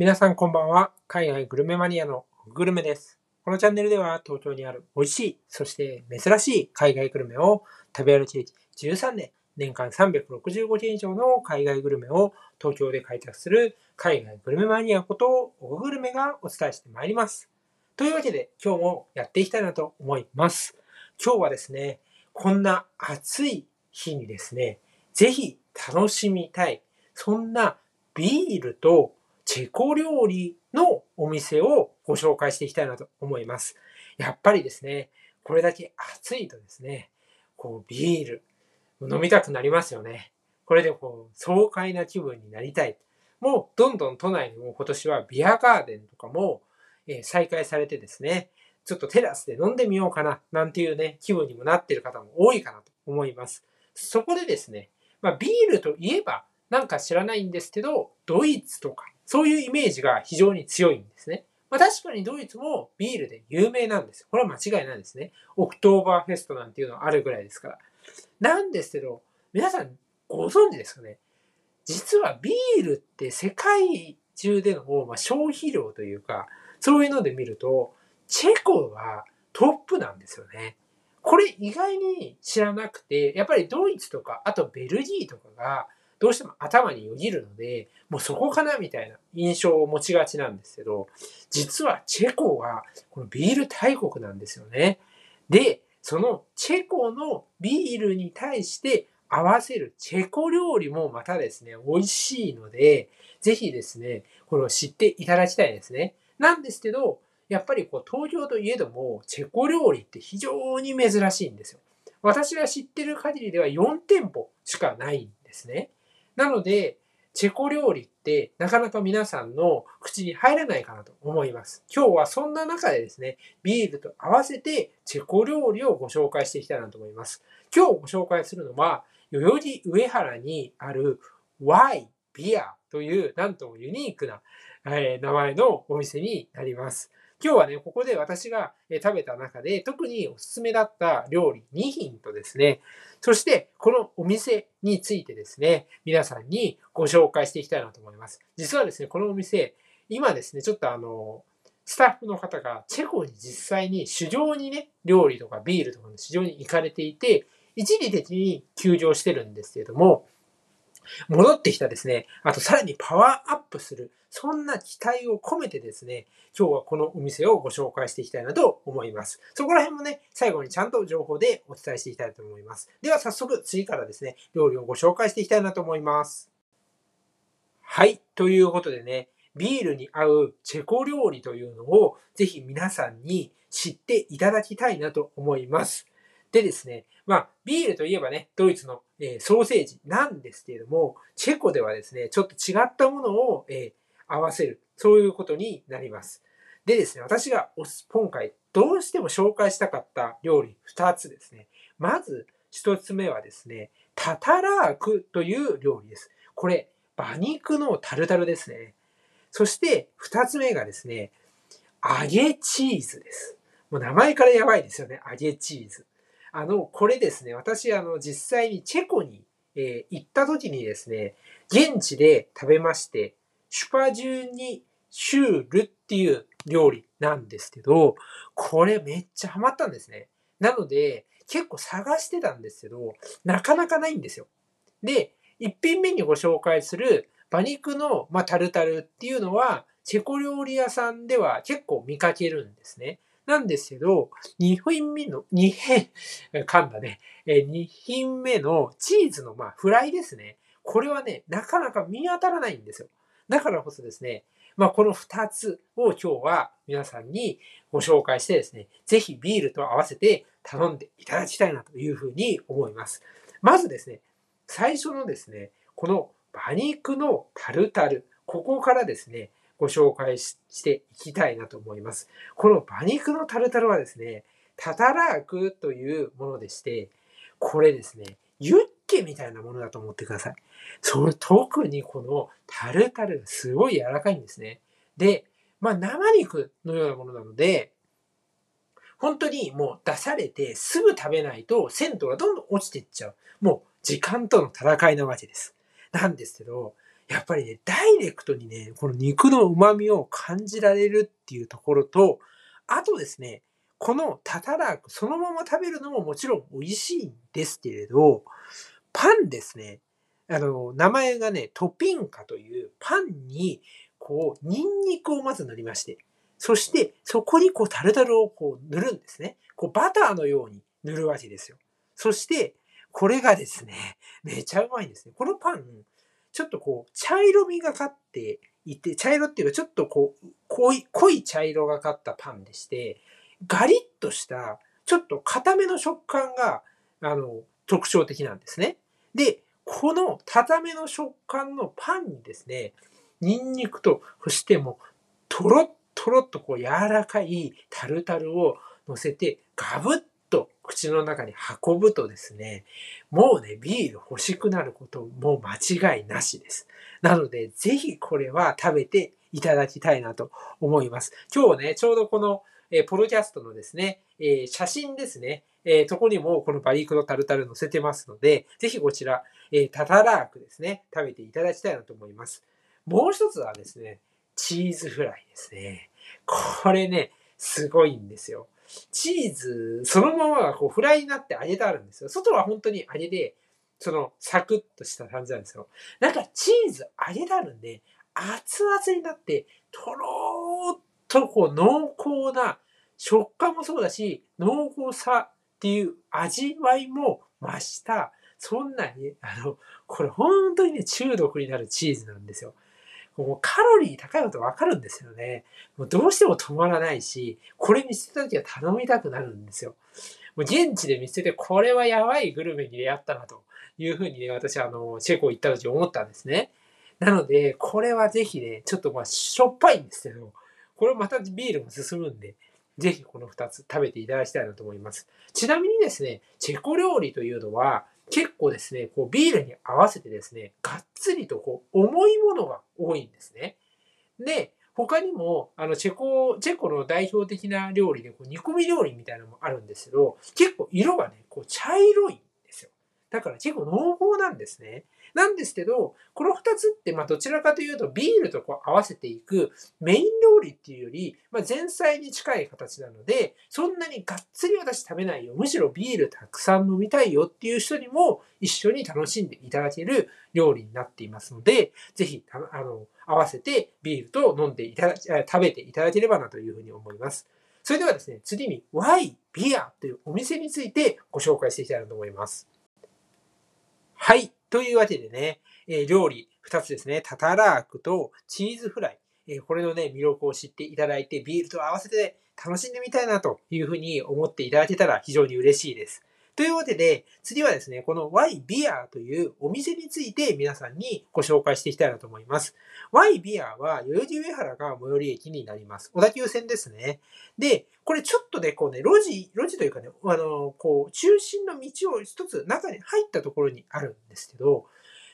皆さんこんばんは。海外グルメマニアのグルメです。このチャンネルでは東京にある美味しい、そして珍しい海外グルメを食べ歩き13年、年間365件以上の海外グルメを東京で開拓する海外グルメマニアことオググルメがお伝えしてまいります。というわけで今日もやっていきたいなと思います。今日はですね、こんな暑い日にですね、ぜひ楽しみたい、そんなビールとチェコ料理のお店をご紹介していきたいなと思います。やっぱりですね、これだけ暑いとですね、こうビール飲みたくなりますよね。これでこう爽快な気分になりたい。もうどんどん都内にも今年はビアガーデンとかも、え再開されてですね、ちょっとテラスで飲んでみようかな、なんていうね、気分にもなってる方も多いかなと思います。そこでですね、まあビールといえば、なんか知らないんですけど、ドイツとか、そういうイメージが非常に強いんですね。まあ確かにドイツもビールで有名なんです。これは間違いないですね。オクトーバーフェストなんていうのはあるぐらいですから。なんですけど、皆さんご存知ですかね実はビールって世界中での、ま、消費量というか、そういうので見ると、チェコはトップなんですよね。これ意外に知らなくて、やっぱりドイツとか、あとベルギーとかが、どうしても頭によぎるので、もうそこかなみたいな印象を持ちがちなんですけど、実はチェコはこのビール大国なんですよね。で、そのチェコのビールに対して合わせるチェコ料理もまたですね、美味しいので、ぜひですね、これを知っていただきたいですね。なんですけど、やっぱりこう東京といえども、チェコ料理って非常に珍しいんですよ。私が知ってる限りでは4店舗しかないんですね。なので、チェコ料理ってなかなか皆さんの口に入らないかなと思います。今日はそんな中でですね、ビールと合わせてチェコ料理をご紹介していきたいなと思います。今日ご紹介するのは、代々木上原にある Y ビアというなんともユニークな、えー名前のお店になります。今日はね、ここで私が食べた中で特におすすめだった料理2品とですね、そしてこのお店についてですね、皆さんにご紹介していきたいなと思います。実はですね、このお店、今ですね、ちょっとあの、スタッフの方がチェコに実際に市場にね、料理とかビールとかの市場に行かれていて、一時的に休場してるんですけれども、戻ってきたですね、あとさらにパワーアップする、そんな期待を込めてですね、今日はこのお店をご紹介していきたいなと思います。そこら辺もね、最後にちゃんと情報でお伝えしていきたいと思います。では早速次からですね、料理をご紹介していきたいなと思います。はい。ということでね、ビールに合うチェコ料理というのをぜひ皆さんに知っていただきたいなと思います。でですね、まあ、ビールといえばね、ドイツの、えーソーセージなんですけれども、チェコではですね、ちょっと違ったものを、えー合わせる、そういうことになります。でですね、私が今回どうしても紹介したかった料理2つですね。まず1つ目はですね、タタラークという料理です。これ、馬肉のタルタルですね。そして2つ目がですね、揚げチーズです。もう名前からやばいですよね、揚げチーズ。あの、これですね、私、あの、実際にチェコに、えー行った時にですね、現地で食べまして、シュパジュニシュールっていう料理なんですけど、これめっちゃハマったんですね。なので、結構探してたんですけど、なかなかないんですよ。で、一品目にご紹介する馬肉の、まあ、タルタルっていうのは、チェコ料理屋さんでは結構見かけるんですね。なんですけど、2品目の、2品、噛んだね。2品目のチーズの、まあ、フライですね。これはね、なかなか見当たらないんですよ。だからこそですね、まあ、この2つを今日は皆さんにご紹介してですね、ぜひビールと合わせて頼んでいただきたいなというふうに思います。まずですね、最初のですね、この馬肉のタルタル、ここからですね、ご紹介していきたいなと思います。この馬肉のタルタルはですね、タタラークというものでして、これですね、ユケみたいなものだと思ってください。それ特にこのタルタルがすごい柔らかいんですね。で、まあ生肉のようなものなので、本当にもう出されてすぐ食べないと鮮度がどんどん落ちていっちゃう。もう時間との戦いなわけです。なんですけど、やっぱりね、ダイレクトにね、この肉の旨味を感じられるっていうところと、あとですね、このタタラークそのまま食べるのももちろん美味しいんですけれど、パンですね。あの、名前がね、トピンカというパンに、こう、ニンニクをまず塗りまして、そして、そこにこう、タルタルをこう、塗るんですね。こう、バターのように塗るわけですよ。そして、これがですね、めちゃうまいんですね。このパン、ちょっとこう、茶色みがかっていて、茶色っていうかちょっとこう、濃い、濃い茶色がかったパンでして、ガリッとした、ちょっと固めの食感が、あの、特徴的なんですね。で、この固めの食感のパンにですね、ニンニクと、そしてもう、とろっとろっとこう柔らかいタルタルを乗せて、ガブッと口の中に運ぶとですね、もうね、ビール欲しくなることもう間違いなしです。なので、ぜひこれは食べていただきたいなと思います。今日ね、ちょうどこの、えー、ポロキャストのですね、えー、写真ですね、えー、とこにもこのバリークのタルタル載せてますので、ぜひこちら、えー、タタラークですね、食べていただきたいなと思います。もう一つはですね、チーズフライですね。これね、すごいんですよ。チーズそのままがこうフライになって揚げてあるんですよ。外は本当に揚げで、そのサクッとした感じなんですよ。なんかチーズ揚げてあるんで、熱々になって、とろーっとこう濃厚な食感もそうだし、濃厚さっていう味わいも増した、そんなに、あの、これ本当にね、中毒になるチーズなんですよ。もうカロリー高いことわかるんですよね。もうどうしても止まらないし、これ見捨てた時は頼みたくなるんですよ。もう現地で見捨てて、これはやばいグルメに出会ったなというふうにね、私はあの、チェコ行った時思ったんですね。なので、これはぜひね、ちょっとまあ、しょっぱいんですけど、これまたビールも進むんで、ぜひこの2つ食べていただきたいなと思います。ちなみにですね、チェコ料理というのは、結構ですね、こうビールに合わせてですね、がっつりとこう重いものが多いんですね。で、他にも、あの、チェコ、チェコの代表的な料理で、こう煮込み料理みたいなのもあるんですけど、結構色がね、こう茶色いんですよ。だから結構濃厚なんですね。なんですけど、この二つって、まどちらかというとビールとこう合わせていくメイン料理っていうより、ま前菜に近い形なので、そんなにがっつり私食べないよ。むしろビールたくさん飲みたいよっていう人にも一緒に楽しんでいただける料理になっていますので、ぜひ、あの、合わせてビールと飲んでいただき、食べていただければなというふうに思います。それではですね、次にワイビアというお店についてご紹介していきたいなと思います。はい。というわけでね、え、料理2つですね。タタラークとチーズフライ。え、これのね、魅力を知っていただいて、ビールと合わせて楽しんでみたいなというふうに思っていただけたら非常に嬉しいです。というわけで、次はですね、この Y ビアというお店について皆さんにご紹介していきたいなと思います。Y ビアは代々木上原が最寄り駅になります。小田急線ですね。で、これちょっとね、こうね、路地、路地というかね、あの、こう、中心の道を一つ中に入ったところにあるんですけど、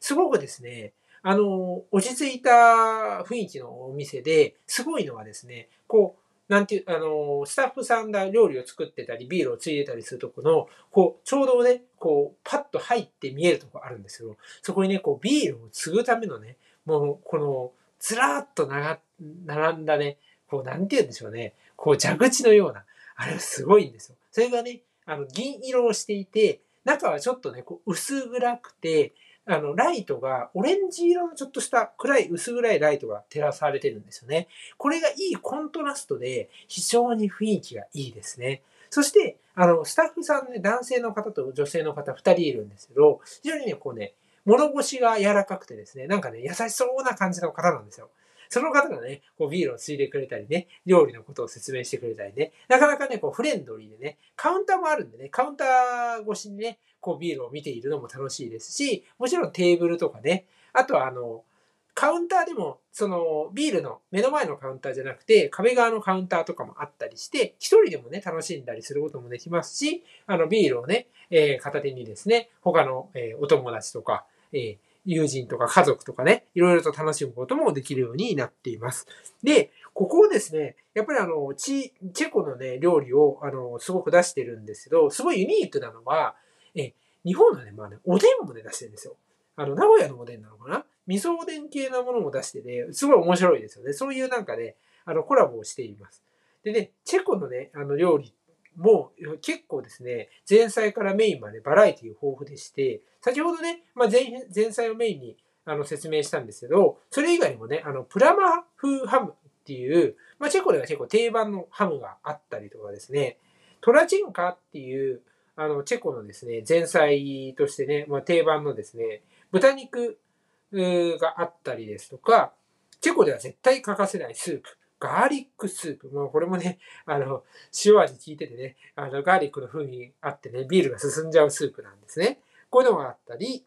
すごくですね、あの、落ち着いた雰囲気のお店で、すごいのはですね、こう、なんていう、あの、スタッフさんが料理を作ってたり、ビールをついでたりするとこの、こう、ちょうどね、こう、パッと入って見えるとこあるんですよ。そこにね、こう、ビールを継ぐためのね、もう、この、ずらーっと並んだね、こう、なんて言うんでしょうね、こう、蛇口のような、あれはすごいんですよ。それがね、あの、銀色をしていて、中はちょっとね、こう薄暗くて、あの、ライトが、オレンジ色のちょっとした暗い、薄暗いライトが照らされてるんですよね。これがいいコントラストで、非常に雰囲気がいいですね。そして、あの、スタッフさんね、男性の方と女性の方2人いるんですけど、非常にね、こうね、物腰が柔らかくてですね、なんかね、優しそうな感じの方なんですよ。その方がね、こうビールをついでくれたりね、料理のことを説明してくれたりね、なかなかね、こうフレンドリーでね、カウンターもあるんでね、カウンター越しにね、こうビールを見ているのも楽しいですし、もちろんテーブルとかね、あとはあの、カウンターでも、その、ビールの目の前のカウンターじゃなくて、壁側のカウンターとかもあったりして、一人でもね、楽しんだりすることもできますし、あの、ビールをね、えー、片手にですね、他の、えー、お友達とか、えー、友人とか家族とかね、いろいろと楽しむこともできるようになっています。で、ここをですね、やっぱりあの、チ、チェコのね、料理を、あの、すごく出してるんですけど、すごいユニークなのは、え、日本のね、まあね、おでんもね、出してるんですよ。あの、名古屋のおでんなのかな？味噌おでん系なものも出してね、すごい面白いですよね。そういうなんかね、あの、コラボをしています。でね、チェコのね、あの、料理っもう結構ですね、前菜からメインまでバラエティ豊富でして、先ほどね、まあ前、前菜をメインにあの説明したんですけど、それ以外にもね、あの、プラハ風ハムっていう、まあ、チェコでは結構定番のハムがあったりとかですね、トラチェンカっていう、あの、チェコのですね、前菜としてね、まあ、定番のですね、豚肉があったりですとか、チェコでは絶対欠かせないスープ。ガーリックスープ。もうこれもね、あの、塩味効いててね、あの、ガーリックの風味あってね、ビールが進んじゃうスープなんですね。こういうのがあったり、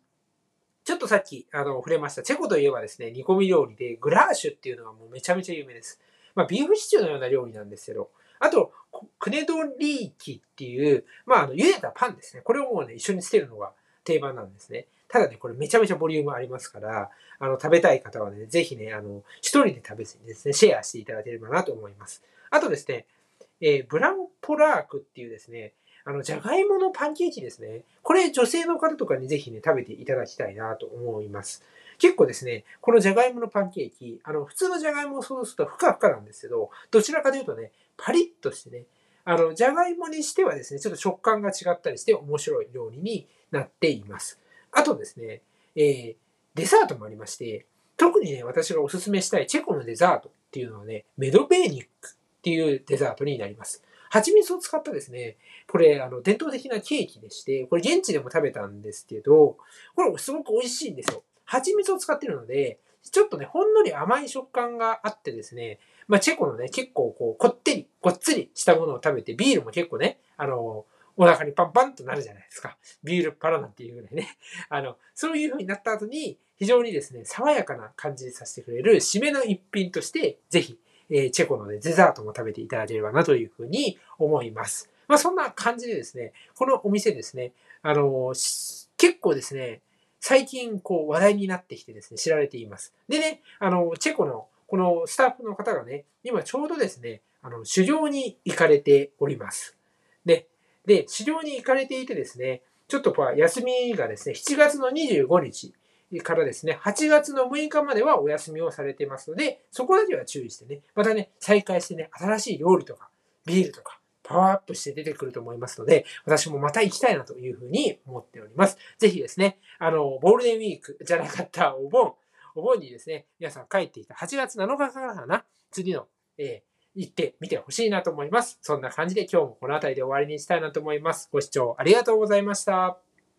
ちょっとさっき、あの、触れました。チェコといえばですね、煮込み料理で、グラーシュっていうのがもうめちゃめちゃ有名です。まあ、ビーフシチューのような料理なんですけど、あと、クネドリーキっていう、まあ、あの、茹でたパンですね。これをもうね、一緒に捨てるのが定番なんですね。ただね、これめちゃめちゃボリュームありますから、あの、食べたい方はね、ぜひね、あの、一人で食べずにですね、シェアしていただければなと思います。あとですね、えー、ブランポラークっていうですね、あの、じゃがいものパンケーキですね。これ女性の方とかにぜひね、食べていただきたいなと思います。結構ですね、このじゃがいものパンケーキ、あの、普通のじゃがいもをそうするとふかふかなんですけど、どちらかというとね、パリッとしてね、あの、じゃがいもにしてはですね、ちょっと食感が違ったりして面白い料理になっています。あとですね、えー、デザートもありまして、特にね、私がおすすめしたいチェコのデザートっていうのはね、メドベーニックっていうデザートになります。蜂蜜を使ったですね、これ、あの、伝統的なケーキでして、これ現地でも食べたんですけど、これすごく美味しいんですよ。蜂蜜を使ってるので、ちょっとね、ほんのり甘い食感があってですね、まあ、チェコのね、結構こう、こってり、ごっつりしたものを食べて、ビールも結構ね、あの、お腹にパンパンとなるじゃないですか。ビールパラなんていうぐらいね。あの、そういう風になった後に、非常にですね、爽やかな感じさせてくれる締めの一品として、ぜひ、えー、チェコのね、デザートも食べていただければなという風に思います。まあ、そんな感じでですね、このお店ですね、あの、結構ですね、最近こう話題になってきてですね、知られています。でね、あの、チェコのこのスタッフの方がね、今ちょうどですね、あの、修行に行かれております。で、で、修行に行かれていてですね、ちょっと休みがですね、7月の25日からですね、8月の6日まではお休みをされていますので、そこだけは注意してね、またね、再開してね、新しい料理とか、ビールとか、パワーアップして出てくると思いますので、私もまた行きたいなというふうに思っております。ぜひですね、あの、ゴールデンウィークじゃなかったお盆、お盆にですね、皆さん帰っていた8月7日からかな、次の、えー行ってみてほしいなと思います。そんな感じで今日もこの辺りで終わりにしたいなと思います。ご視聴ありがとうございました。